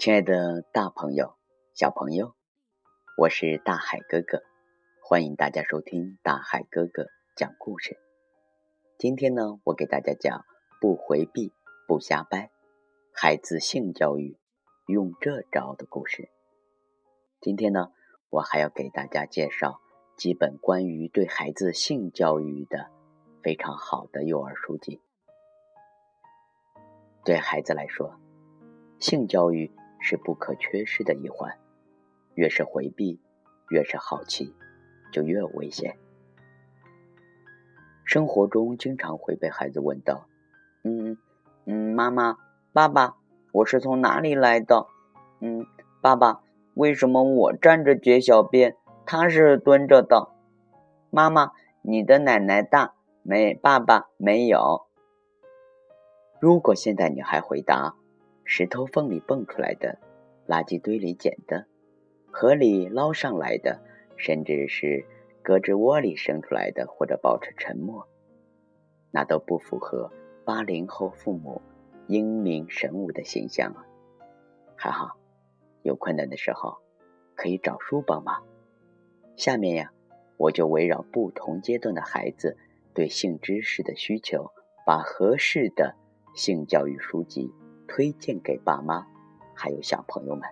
亲爱的大朋友、小朋友，我是大海哥哥，欢迎大家收听大海哥哥讲故事。今天呢，我给大家讲不回避、不瞎掰，孩子性教育用这招的故事。今天呢，我还要给大家介绍几本关于对孩子性教育的非常好的幼儿书籍。对孩子来说，性教育。是不可缺失的一环，越是回避，越是好奇，就越危险。生活中经常会被孩子问到：“嗯嗯，妈妈、爸爸，我是从哪里来的？嗯，爸爸，为什么我站着解小便，他是蹲着的？妈妈，你的奶奶大没？爸爸没有。”如果现在你还回答。石头缝里蹦出来的，垃圾堆里捡的，河里捞上来的，甚至是胳肢窝里生出来的，或者保持沉默，那都不符合八零后父母英明神武的形象啊！还好，有困难的时候可以找书帮忙。下面呀，我就围绕不同阶段的孩子对性知识的需求，把合适的性教育书籍。推荐给爸妈，还有小朋友们。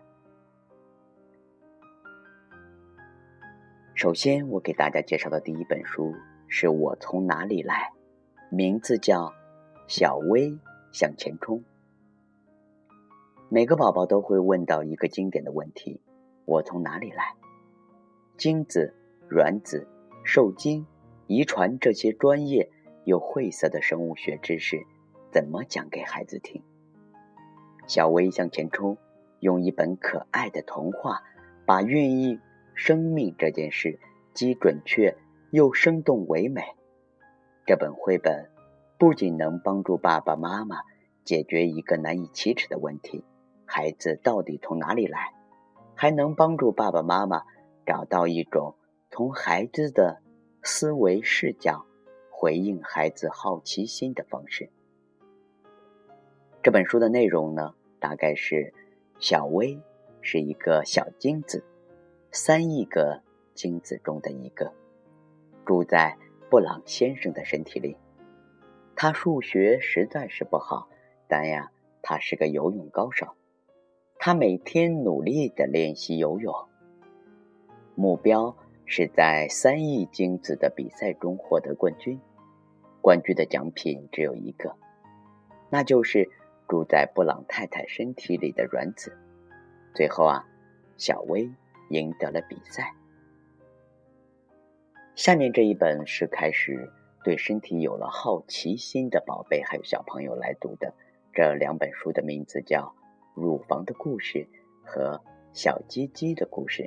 首先，我给大家介绍的第一本书是我从哪里来，名字叫《小薇向前冲》。每个宝宝都会问到一个经典的问题：我从哪里来？精子、卵子、受精、遗传这些专业又晦涩的生物学知识，怎么讲给孩子听？小薇向前冲，用一本可爱的童话，把孕育生命这件事既准确又生动唯美。这本绘本不仅能帮助爸爸妈妈解决一个难以启齿的问题：孩子到底从哪里来？还能帮助爸爸妈妈找到一种从孩子的思维视角回应孩子好奇心的方式。这本书的内容呢？大概是，小薇是一个小精子，三亿个精子中的一个，住在布朗先生的身体里。他数学实在是不好，但呀，他是个游泳高手。他每天努力的练习游泳，目标是在三亿精子的比赛中获得冠军。冠军的奖品只有一个，那就是。住在布朗太太身体里的卵子，最后啊，小薇赢得了比赛。下面这一本是开始对身体有了好奇心的宝贝还有小朋友来读的。这两本书的名字叫《乳房的故事》和《小鸡鸡的故事》。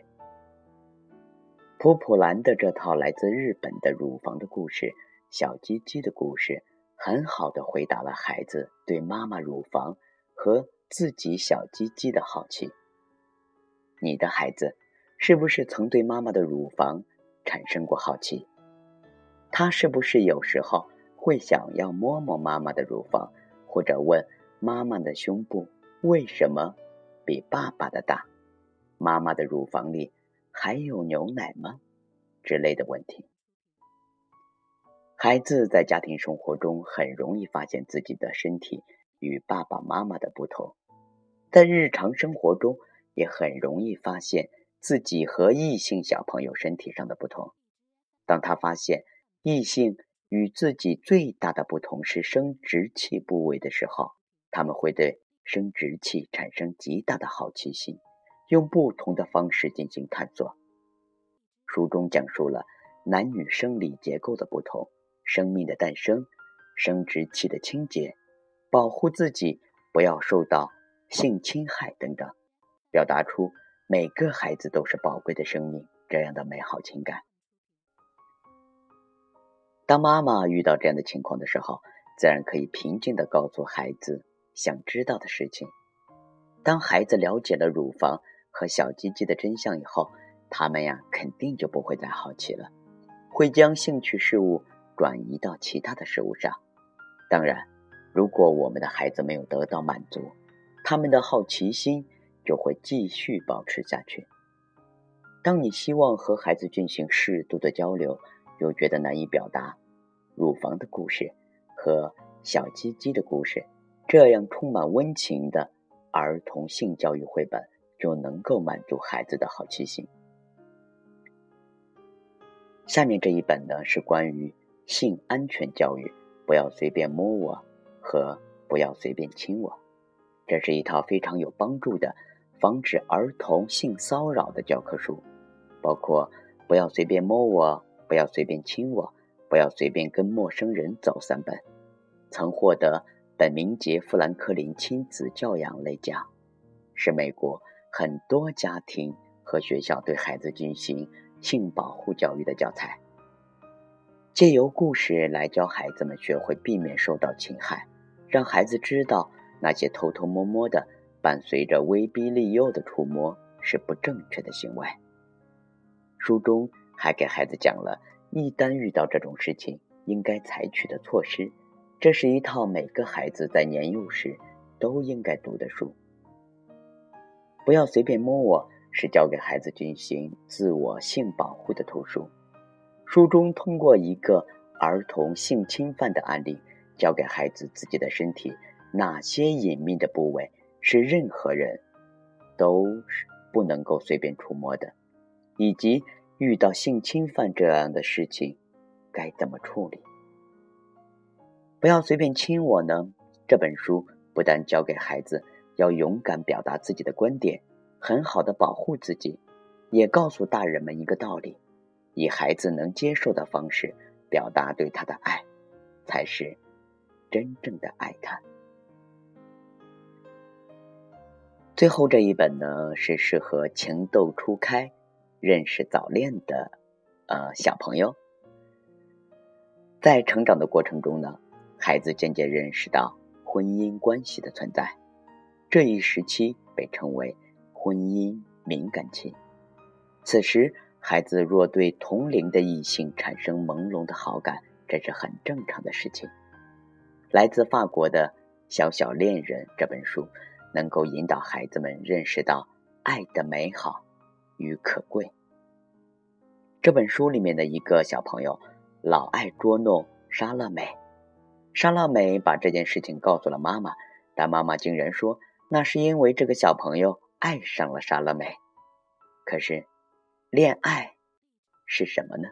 普普兰的这套来自日本的乳房的故事、小鸡鸡的故事。很好的回答了孩子对妈妈乳房和自己小鸡鸡的好奇。你的孩子是不是曾对妈妈的乳房产生过好奇？他是不是有时候会想要摸摸妈妈的乳房，或者问妈妈的胸部为什么比爸爸的大？妈妈的乳房里还有牛奶吗？之类的问题。孩子在家庭生活中很容易发现自己的身体与爸爸妈妈的不同，在日常生活中也很容易发现自己和异性小朋友身体上的不同。当他发现异性与自己最大的不同是生殖器部位的时候，他们会对生殖器产生极大的好奇心，用不同的方式进行探索。书中讲述了男女生理结构的不同。生命的诞生，生殖器的清洁，保护自己不要受到性侵害等等，表达出每个孩子都是宝贵的生命这样的美好情感。当妈妈遇到这样的情况的时候，自然可以平静的告诉孩子想知道的事情。当孩子了解了乳房和小鸡鸡的真相以后，他们呀肯定就不会再好奇了，会将兴趣事物。转移到其他的事物上。当然，如果我们的孩子没有得到满足，他们的好奇心就会继续保持下去。当你希望和孩子进行适度的交流，又觉得难以表达，乳房的故事和小鸡鸡的故事，这样充满温情的儿童性教育绘本，就能够满足孩子的好奇心。下面这一本呢，是关于性安全教育，不要随便摸我和不要随便亲我。这是一套非常有帮助的防止儿童性骚扰的教科书。包括不要随便摸我，不要随便亲我，不要随便跟陌生人走三本，曾获得本明杰富兰克林亲子教养类奖，是美国很多家庭和学校对孩子进行性保护教育的教材。借由故事来教孩子们学会避免受到侵害，让孩子知道那些偷偷摸摸的、伴随着威逼利诱的触摸是不正确的行为。书中还给孩子讲了，一旦遇到这种事情，应该采取的措施。这是一套每个孩子在年幼时都应该读的书。不要随便摸我，是教给孩子进行自我性保护的图书。书中通过一个儿童性侵犯的案例，教给孩子自己的身体哪些隐秘的部位是任何人都是不能够随便触摸的。以及遇到性侵犯这样的事情，该怎么处理？不要随便亲我呢？这本书不但教给孩子要勇敢表达自己的观点，很好的保护自己，也告诉大人们一个道理：以孩子能接受的方式表达对他的爱，才是真正的爱他。最后这一本呢，是适合情窦初开。认识早恋的，呃，小朋友，在成长的过程中呢，孩子渐渐认识到婚姻关系的存在。这一时期被称为婚姻敏感期。此时，孩子若对同龄的异性产生朦胧的好感，这是很正常的事情。来自法国的《小小恋人》这本书，能够引导孩子们认识到爱的美好。与可贵。这本书里面的一个小朋友老爱捉弄莎乐美，莎乐美把这件事情告诉了妈妈，但妈妈竟然说那是因为这个小朋友爱上了莎乐美。可是，恋爱是什么呢？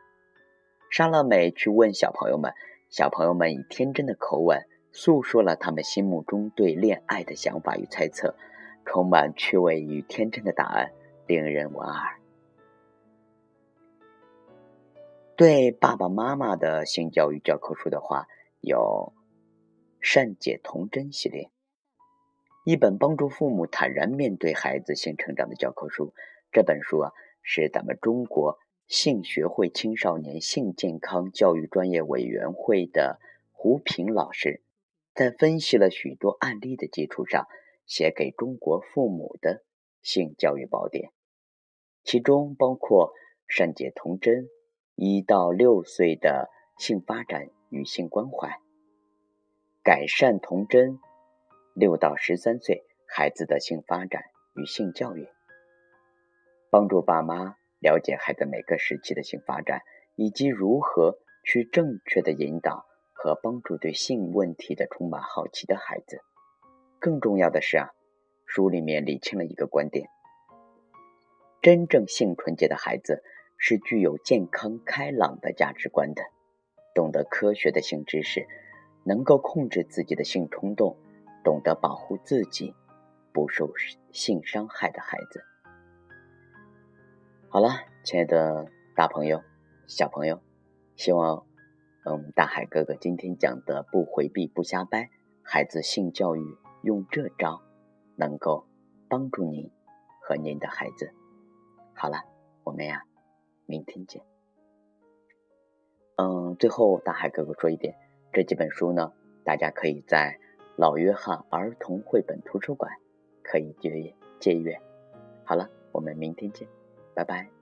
莎乐美去问小朋友们，小朋友们以天真的口吻诉说了他们心目中对恋爱的想法与猜测，充满趣味与天真的答案。令人莞尔。对爸爸妈妈的性教育教科书的话，有《善解童真》系列，一本帮助父母坦然面对孩子性成长的教科书。这本书啊，是咱们中国性学会青少年性健康教育专业委员会的胡平老师，在分析了许多案例的基础上，写给中国父母的性教育宝典。其中包括善解童真，一到六岁的性发展与性关怀；改善童真，六到十三岁孩子的性发展与性教育；帮助爸妈了解孩子每个时期的性发展，以及如何去正确的引导和帮助对性问题的充满好奇的孩子。更重要的是啊，书里面理清了一个观点。真正性纯洁的孩子是具有健康开朗的价值观的，懂得科学的性知识，能够控制自己的性冲动，懂得保护自己，不受性伤害的孩子。好了，亲爱的大朋友、小朋友，希望嗯大海哥哥今天讲的不回避、不瞎掰，孩子性教育用这招，能够帮助您和您的孩子。好了，我们呀，明天见。嗯，最后大海哥哥说一点，这几本书呢，大家可以在老约翰儿童绘本图书馆可以借阅借阅。好了，我们明天见，拜拜。